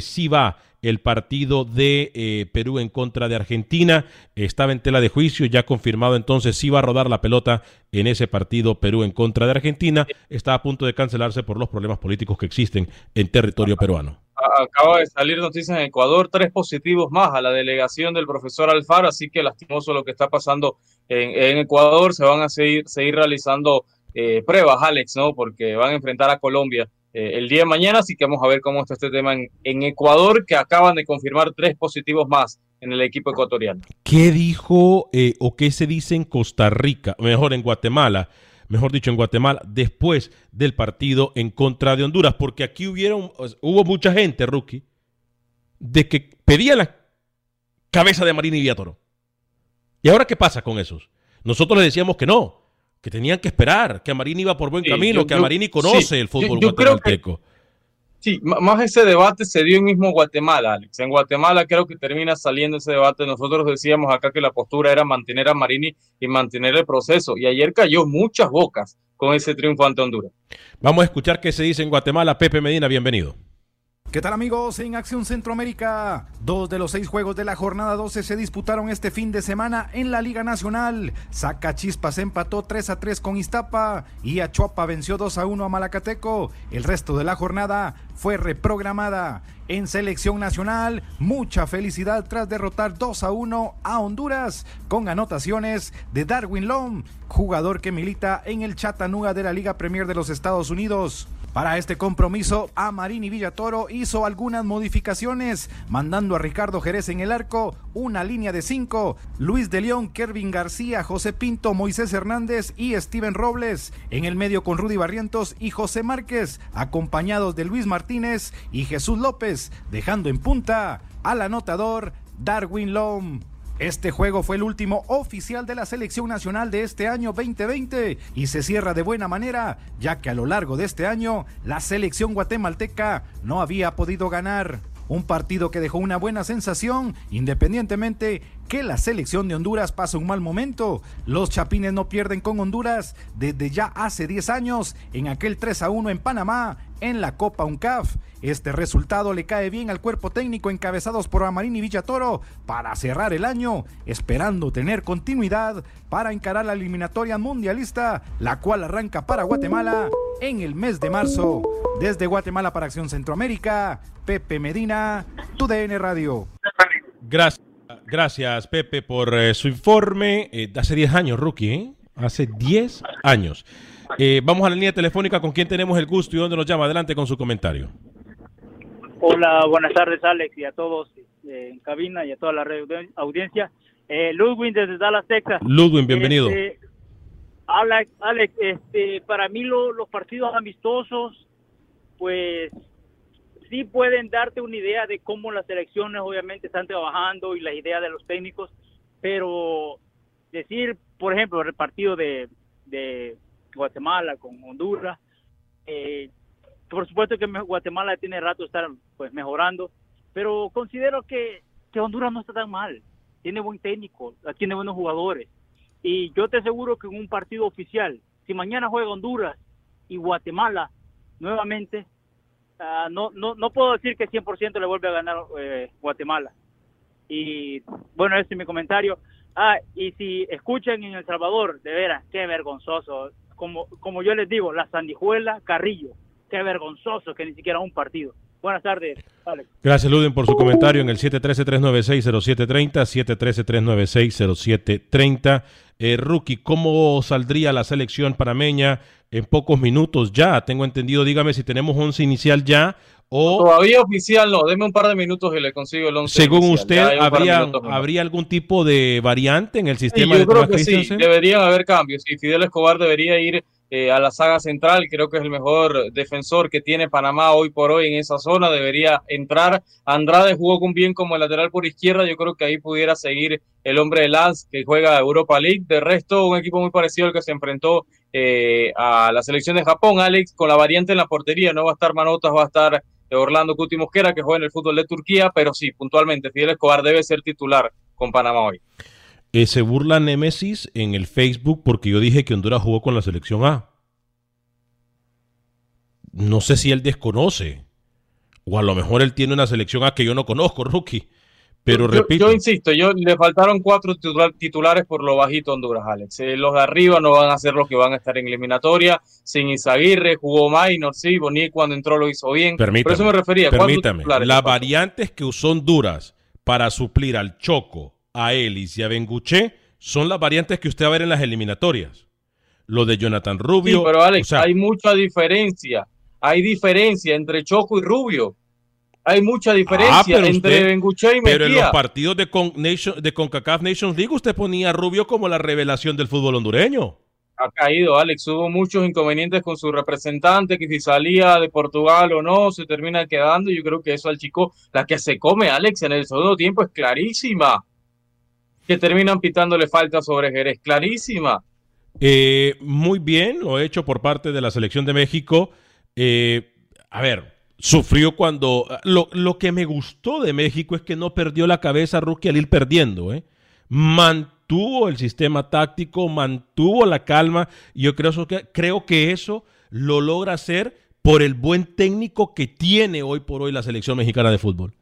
sí va el partido de eh, Perú en contra de Argentina. Estaba en tela de juicio, ya confirmado entonces si va a rodar la pelota en ese partido Perú en contra de Argentina. Está a punto de cancelarse por los problemas políticos que existen en territorio peruano. Acaba de salir noticias en Ecuador, tres positivos más a la delegación del profesor Alfaro, así que lastimoso lo que está pasando en, Ecuador. Se van a seguir, seguir realizando eh, pruebas, Alex, ¿no? Porque van a enfrentar a Colombia eh, el día de mañana, así que vamos a ver cómo está este tema en, Ecuador, que acaban de confirmar tres positivos más en el equipo ecuatoriano. ¿Qué dijo eh, o qué se dice en Costa Rica, mejor en Guatemala? mejor dicho, en Guatemala, después del partido en contra de Honduras, porque aquí hubieron, hubo mucha gente, rookie, de que pedía la cabeza de Marín y Villatoro. ¿Y ahora qué pasa con esos? Nosotros le decíamos que no, que tenían que esperar, que Amarini iba por buen camino, que Amarini conoce el fútbol guatemalteco. sí, más ese debate se dio en mismo Guatemala, Alex. En Guatemala creo que termina saliendo ese debate. Nosotros decíamos acá que la postura era mantener a Marini y mantener el proceso. Y ayer cayó muchas bocas con ese triunfo ante Honduras. Vamos a escuchar qué se dice en Guatemala. Pepe Medina, bienvenido. ¿Qué tal amigos? En Acción Centroamérica, dos de los seis juegos de la jornada 12 se disputaron este fin de semana en la Liga Nacional. Chispas empató 3 a 3 con Iztapa y Achuapa venció 2 a 1 a Malacateco. El resto de la jornada fue reprogramada. En selección nacional, mucha felicidad tras derrotar 2 a 1 a Honduras con anotaciones de Darwin Long, jugador que milita en el Chattanooga de la Liga Premier de los Estados Unidos. Para este compromiso, Amarini Villatoro hizo algunas modificaciones, mandando a Ricardo Jerez en el arco, una línea de cinco, Luis de León, Kervin García, José Pinto, Moisés Hernández y Steven Robles, en el medio con Rudy Barrientos y José Márquez, acompañados de Luis Martínez y Jesús López, dejando en punta al anotador Darwin Lom. Este juego fue el último oficial de la selección nacional de este año 2020 y se cierra de buena manera, ya que a lo largo de este año la selección guatemalteca no había podido ganar. Un partido que dejó una buena sensación, independientemente que la selección de Honduras pasa un mal momento. Los Chapines no pierden con Honduras desde ya hace 10 años en aquel 3 a 1 en Panamá en la Copa UNCAF. Este resultado le cae bien al cuerpo técnico encabezados por Amarini Villatoro para cerrar el año, esperando tener continuidad para encarar la eliminatoria mundialista, la cual arranca para Guatemala en el mes de marzo. Desde Guatemala para Acción Centroamérica, Pepe Medina, TUDN Radio. Gracias, gracias Pepe por eh, su informe. Eh, hace 10 años, rookie, ¿eh? Hace 10 años. Eh, vamos a la línea telefónica con quien tenemos el gusto y dónde nos llama. Adelante con su comentario. Hola, buenas tardes Alex y a todos en cabina y a toda la audiencia. Eh, Ludwin desde Dallas, Texas. Ludwin, bienvenido. Este, Alex, Alex este, para mí los partidos amistosos, pues sí pueden darte una idea de cómo las elecciones obviamente están trabajando y la idea de los técnicos, pero decir, por ejemplo, el partido de, de Guatemala, con Honduras. Eh, por supuesto que Guatemala tiene rato de estar pues mejorando, pero considero que, que Honduras no está tan mal. Tiene buen técnico, tiene buenos jugadores. Y yo te aseguro que en un partido oficial, si mañana juega Honduras y Guatemala nuevamente, uh, no, no, no puedo decir que 100% le vuelve a ganar eh, Guatemala. Y bueno, ese es mi comentario. Ah, y si escuchan en El Salvador, de veras, qué vergonzoso como, como yo les digo, la sandijuela Carrillo. Qué vergonzoso que ni siquiera un partido. Buenas tardes. Gracias, Luden, por su comentario en el 713-396-0730, 713-396-0730. Eh, Rookie, ¿cómo saldría la selección panameña en pocos minutos ya? Tengo entendido, dígame si tenemos 11 inicial ya o... Todavía oficial no, deme un par de minutos y le consigo el 11 Según usted, ¿habría, ¿habría algún tipo de variante en el sistema sí, yo creo que sí, deberían haber cambios. Y Fidel Escobar debería ir eh, a la saga central, creo que es el mejor defensor que tiene Panamá hoy por hoy en esa zona, debería entrar. Andrade jugó con bien como el lateral por izquierda, yo creo que ahí pudiera seguir el hombre de Lance que juega Europa League. De resto, un equipo muy parecido al que se enfrentó eh, a la selección de Japón, Alex, con la variante en la portería, no va a estar Manotas, va a estar Orlando Cuti Mosquera, que juega en el fútbol de Turquía, pero sí, puntualmente, Fidel Escobar debe ser titular con Panamá hoy. Eh, se burla Nemesis en el Facebook porque yo dije que Honduras jugó con la selección A. No sé si él desconoce. O a lo mejor él tiene una selección A que yo no conozco, rookie. Pero yo, repito. Yo insisto, yo le faltaron cuatro titulares por lo bajito Honduras, Alex. Eh, los de arriba no van a ser los que van a estar en eliminatoria. Sin Izaguirre, jugó Maynor, sí, Boni cuando entró lo hizo bien. Permítame, por eso me refería. Permítame. Las variantes que usó Honduras para suplir al Choco, a Ellis y a Benguche son las variantes que usted va a ver en las eliminatorias. Lo de Jonathan Rubio. Sí, pero Alex, hay mucha diferencia. Hay diferencia entre Choco y Rubio. Hay mucha diferencia ah, entre Benguche y Mejía. Pero en los partidos de, Con Nation, de CONCACAF Nations League usted ponía a Rubio como la revelación del fútbol hondureño. Ha caído, Alex. Hubo muchos inconvenientes con su representante, que si salía de Portugal o no, se termina quedando. Yo creo que eso al chico, la que se come, Alex, en el segundo tiempo es clarísima. Que terminan pitándole falta sobre Jerez, clarísima. Eh, muy bien, lo he hecho por parte de la selección de México. Eh, a ver, sufrió cuando... Lo, lo, que me gustó de México es que no perdió la cabeza Rookie al ir perdiendo. ¿eh? mantuvo el sistema táctico, mantuvo la calma. Y yo creo creo que eso lo logra hacer por el buen técnico que tiene hoy por hoy la selección mexicana de fútbol.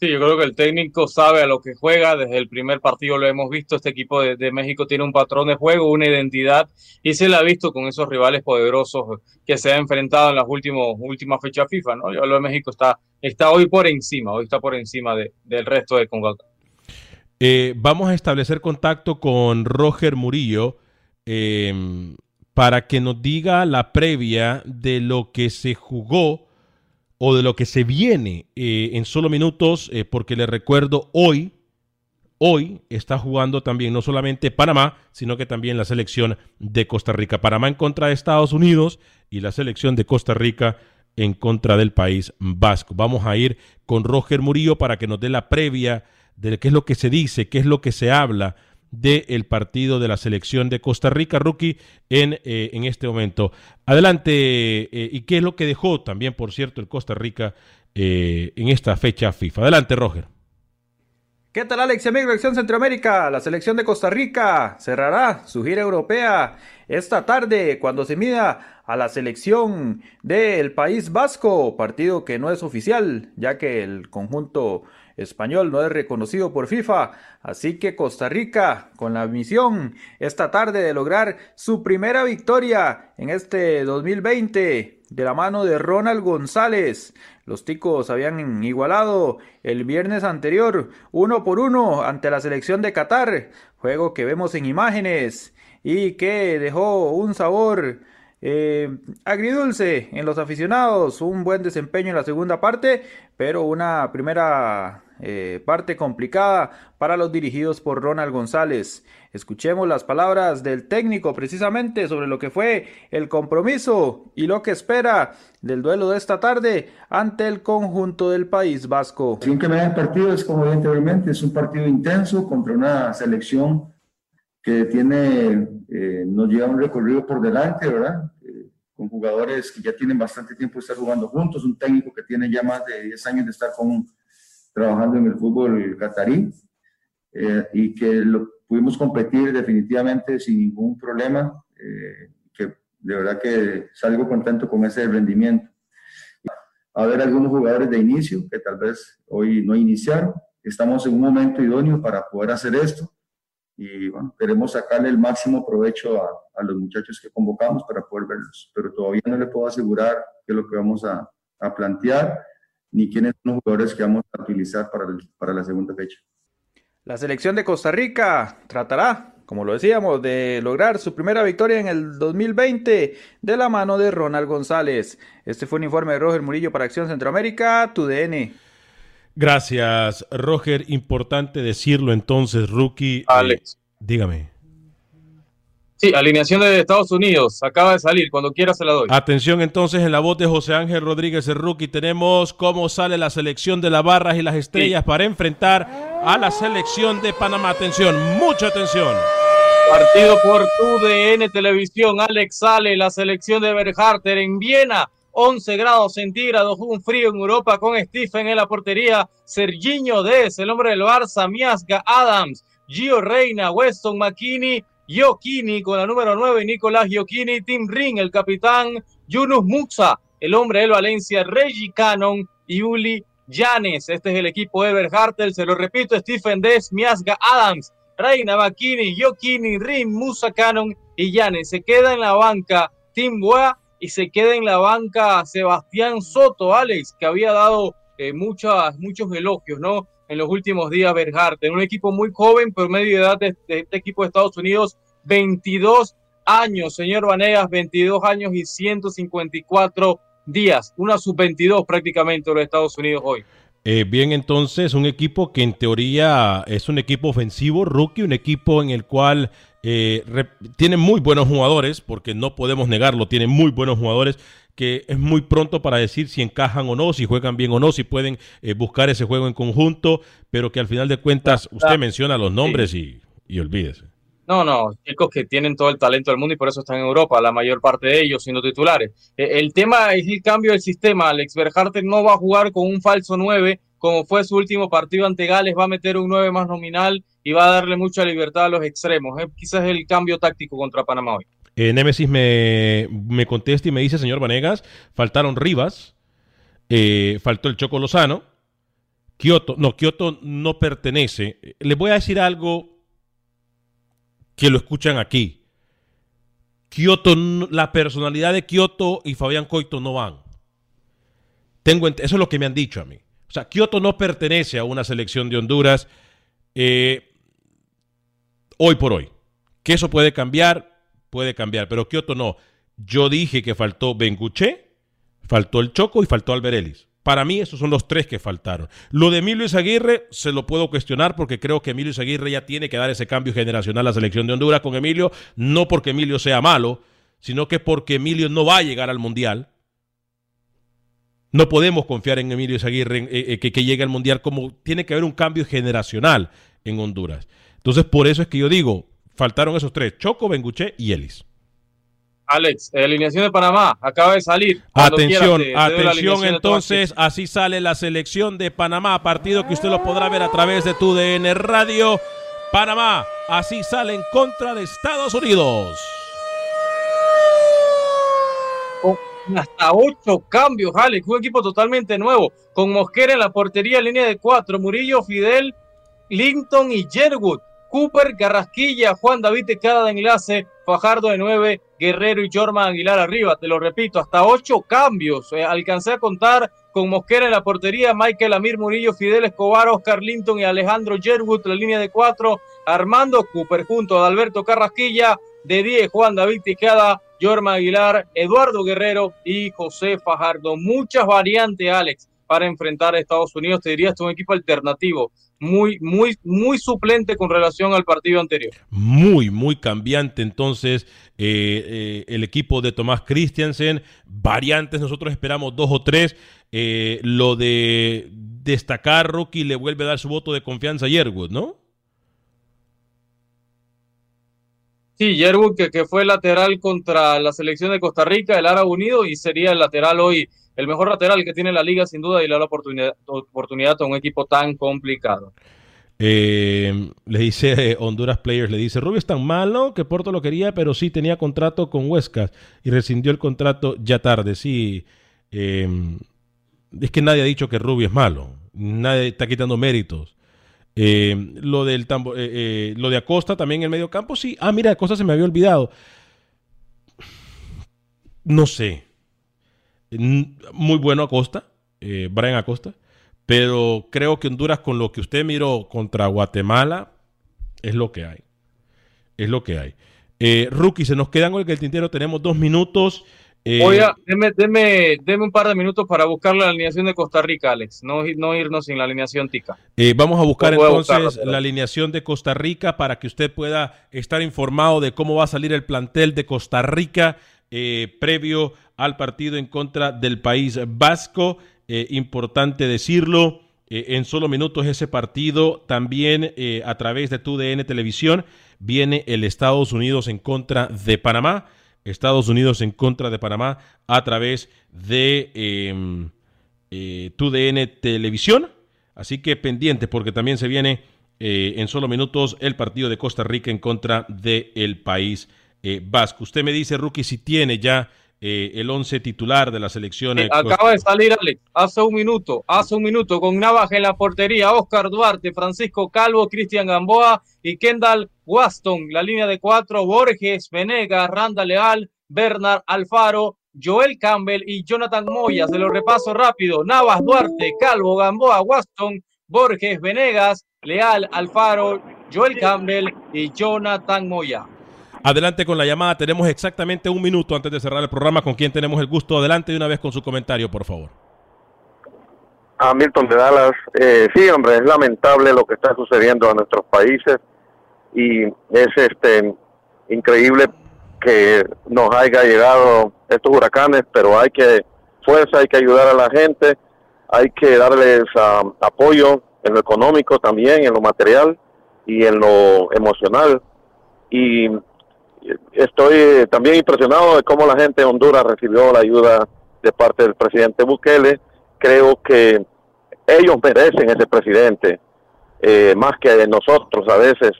Sí, yo creo que el técnico sabe a lo que juega. Desde el primer partido lo hemos visto. Este equipo de, México tiene un patrón de juego, una identidad y se la ha visto con esos rivales poderosos que se ha enfrentado en las últimos, últimas fechas FIFA. ¿no? Yo lo de México está, está hoy por encima, hoy está por encima de, del resto de CONCACAF. Eh, vamos a establecer contacto con Roger Murillo eh, para que nos diga la previa de lo que se jugó o de lo que se viene eh, en solo minutos, eh, porque le recuerdo hoy, hoy está jugando también no solamente Panamá, sino que también la selección de Costa Rica. Panamá en contra de Estados Unidos y la selección de Costa Rica en contra del país vasco. Vamos a ir con Roger Murillo para que nos dé la previa de qué es lo que se dice, qué es lo que se habla del partido de la selección de Costa Rica, rookie, en, eh, en este momento. Adelante, eh, y qué es lo que dejó también, por cierto, el Costa Rica eh, en esta fecha FIFA. Adelante, Roger. ¿Qué tal, Alex amigo de Centroamérica? La selección de Costa Rica cerrará su gira europea esta tarde cuando se mida a la selección del País Vasco, partido que no es oficial, ya que el conjunto español no es reconocido por FIFA, así que Costa Rica con la misión esta tarde de lograr su primera victoria en este 2020 de la mano de Ronald González. Los ticos habían igualado el viernes anterior uno por uno ante la selección de Qatar, juego que vemos en imágenes y que dejó un sabor eh, agridulce en los aficionados, un buen desempeño en la segunda parte, pero una primera eh, parte complicada para los dirigidos por Ronald González. Escuchemos las palabras del técnico precisamente sobre lo que fue el compromiso y lo que espera del duelo de esta tarde ante el conjunto del País Vasco. Lo que me el partido es como anteriormente, es un partido intenso contra una selección que tiene, eh, nos lleva un recorrido por delante, ¿verdad? Eh, con jugadores que ya tienen bastante tiempo de estar jugando juntos, un técnico que tiene ya más de 10 años de estar con trabajando en el fútbol catarí eh, y que lo pudimos competir definitivamente sin ningún problema, eh, que de verdad que salgo contento con ese rendimiento. A ver algunos jugadores de inicio que tal vez hoy no iniciaron, estamos en un momento idóneo para poder hacer esto. Y bueno, queremos sacarle el máximo provecho a, a los muchachos que convocamos para poder verlos, pero todavía no le puedo asegurar qué es lo que vamos a, a plantear ni quiénes son los jugadores que vamos a utilizar para, para la segunda fecha. La selección de Costa Rica tratará, como lo decíamos, de lograr su primera victoria en el 2020 de la mano de Ronald González. Este fue un informe de Roger Murillo para Acción Centroamérica, tu DN. Gracias, Roger. Importante decirlo entonces, rookie. Alex. dígame. Sí, alineación de Estados Unidos, acaba de salir, cuando quiera se la doy. Atención entonces en la voz de José Ángel Rodríguez el rookie, tenemos cómo sale la selección de las barras y las estrellas para enfrentar a la selección de Panamá. Atención, mucha atención. Partido por TUDN Televisión, Alex sale, la selección de Berharter en Viena. 11 grados centígrados, un frío en Europa con Stephen en la portería, Serginho Dez, el hombre del Barça, Miasga Adams, Gio Reina, Weston McKinney, Giochini con la número 9, Nicolás Giochini, Tim Ring, el capitán, Yunus Muxa, el hombre del Valencia, Reggie Cannon y Uli Llanes. Este es el equipo de Hartel, se lo repito, Stephen Des, Miasga Adams, Reina Makini, Giochini, Ring, Musa Cannon y Llanes. Se queda en la banca Tim Boa y se queda en la banca Sebastián Soto, Alex, que había dado eh, muchas, muchos elogios, ¿no? En los últimos días en un equipo muy joven, por medio de edad de, este equipo de Estados Unidos, 22 años, señor Vanegas, 22 años y 154 días, una sub-22 prácticamente de los Estados Unidos hoy. Eh, bien, entonces, un equipo que en teoría es un equipo ofensivo, rookie, un equipo en el cual eh, tiene muy buenos jugadores, porque no podemos negarlo, tiene muy buenos jugadores, que es muy pronto para decir si encajan o no, si juegan bien o no, si pueden eh, buscar ese juego en conjunto, pero que al final de cuentas usted menciona los nombres y, y olvídese. No, no, chicos que tienen todo el talento del mundo y por eso están en Europa, la mayor parte de ellos siendo titulares. Eh, el tema es el cambio del sistema. Alex Berharter no va a jugar con un falso 9, como fue su último partido ante Gales, va a meter un 9 más nominal y va a darle mucha libertad a los extremos. ¿eh? Quizás el cambio táctico contra Panamá hoy. Eh, Némesis me, me, contesta y me dice, señor Vanegas, faltaron Rivas, eh, faltó el Choco Lozano, Kioto, no, Kioto no pertenece. Les voy a decir algo que lo escuchan aquí. Kioto, la personalidad de Kioto y Fabián Coito no van. Tengo, eso es lo que me han dicho a mí. O sea, Kioto no pertenece a una selección de Honduras eh, hoy por hoy. Que eso puede cambiar, puede cambiar, pero Kioto no. Yo dije que faltó Benguche, faltó el Choco y faltó Alberelis. Para mí esos son los tres que faltaron. Lo de Emilio Izaguirre se lo puedo cuestionar porque creo que Emilio Izaguirre ya tiene que dar ese cambio generacional a la selección de Honduras con Emilio, no porque Emilio sea malo, sino que porque Emilio no va a llegar al Mundial. No podemos confiar en Emilio Izaguirre eh, eh, que, que llegue al Mundial como tiene que haber un cambio generacional en Honduras. Entonces por eso es que yo digo, faltaron esos tres, Choco, Benguche y Ellis. Alex, alineación de Panamá, acaba de salir. Atención, atención entonces, así sale la selección de Panamá, partido que usted lo podrá ver a través de tu DN Radio. Panamá, así sale en contra de Estados Unidos. Con hasta ocho cambios, Alex, un equipo totalmente nuevo, con Mosquera en la portería, línea de cuatro, Murillo, Fidel, Linton y Jerwood. Cooper, Carrasquilla, Juan David Tecada de enlace, Fajardo de 9, Guerrero y Jorman Aguilar arriba. Te lo repito, hasta ocho cambios. Eh, alcancé a contar con Mosquera en la portería, Michael Amir Murillo, Fidel Escobar, Oscar Linton y Alejandro Jerwood, la línea de cuatro, Armando Cooper junto a Alberto Carrasquilla, de 10, Juan David Tecada, Jorman Aguilar, Eduardo Guerrero y José Fajardo. Muchas variantes, Alex, para enfrentar a Estados Unidos. Te diría, es un equipo alternativo muy, muy, muy suplente con relación al partido anterior. Muy, muy cambiante entonces eh, eh, el equipo de Tomás Christiansen. Variantes, nosotros esperamos dos o tres. Eh, lo de destacar, Rookie le vuelve a dar su voto de confianza a Yerwood, ¿no? Sí, Yerwood, que, que fue lateral contra la selección de Costa Rica, el Árabe Unido, y sería el lateral hoy el mejor lateral que tiene la liga sin duda y le da la oportunidad, oportunidad a un equipo tan complicado. Eh, le dice Honduras Players, le dice, Rubio es tan malo que Porto lo quería, pero sí tenía contrato con Huescas y rescindió el contrato ya tarde. Sí, eh, es que nadie ha dicho que Rubio es malo, nadie está quitando méritos. Eh, lo del tambo, lo de Acosta también en el medio campo, sí. Ah, mira, Acosta se me había olvidado. No sé, muy bueno Acosta, eh, Brian Acosta, pero creo que Honduras con lo que usted miró contra Guatemala es lo que hay. Es lo que hay. Eh, rookie, se nos quedan con el tintero, tenemos dos minutos. Eh, Oiga, deme, deme, deme, un par de minutos para buscar la alineación de Costa Rica, Alex, no, no irnos sin la alineación tica. Eh, vamos a buscar entonces la alineación de Costa Rica para que usted pueda estar informado de cómo va a salir el plantel de Costa Rica eh, previo al partido en contra del país vasco. Eh, importante decirlo, eh, en solo minutos ese partido también a través de TUDN Televisión viene el Estados Unidos en contra de Panamá. Estados Unidos en contra de Panamá a través de em, TUDN Televisión. Así que pendiente porque también se viene en solo minutos el partido de Costa Rica en contra del país eh, Vasco. Usted me dice, Rookie, si tiene ya eh, el once titular de la selección. Eh, acaba de salir, Alex, hace un minuto, hace un minuto, con Navaja en la portería, Oscar Duarte, Francisco Calvo, Cristian Gamboa y Kendall Waston. La línea de cuatro, Borges, Venegas, Randa Leal, Bernard Alfaro, Joel Campbell y Jonathan Moya. Se lo repaso rápido. Navas, Duarte, Calvo, Gamboa, Waston, Borges, Venegas, Leal, Alfaro, Joel Campbell y Jonathan Moya. Adelante con la llamada. Tenemos exactamente un minuto antes de cerrar el programa. ¿Con quién tenemos el gusto? Adelante de una vez con su comentario, por favor. A Milton de Dallas. Eh, sí, hombre, es lamentable lo que está sucediendo en nuestros países y es este increíble que nos haya llegado estos huracanes, pero hay que fuerza, hay que ayudar a la gente, hay que darles ah, apoyo en lo económico también, en lo material y en lo emocional. Y estoy también impresionado de cómo la gente de Honduras recibió la ayuda de parte del presidente Bukele. Creo que ellos merecen ese presidente eh, más que nosotros a veces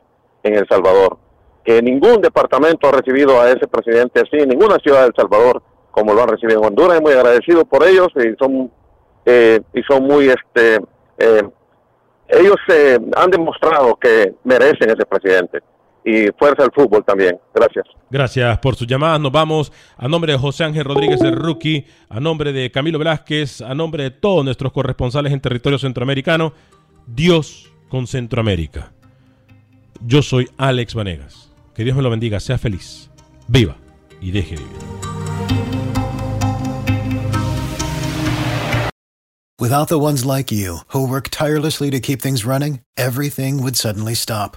en El Salvador. Que ningún departamento ha recibido a ese presidente así, ninguna ciudad de El Salvador como lo han recibido en Honduras. Y muy agradecido por ellos y son eh, y son muy este eh, ellos eh, han demostrado que merecen ese presidente y fuerza el fútbol también. Gracias. Gracias por sus llamadas. Nos vamos a nombre de José Ángel Rodríguez, el rookie, a nombre de Camilo Velázquez, a nombre de todos nuestros corresponsales en territorio centroamericano. Dios con Centroamérica. Yo soy Alex Vanegas. Que Dios me lo bendiga, sea feliz, viva y deje vivir. Without the ones like you, who work tirelessly to keep things running, everything would suddenly stop.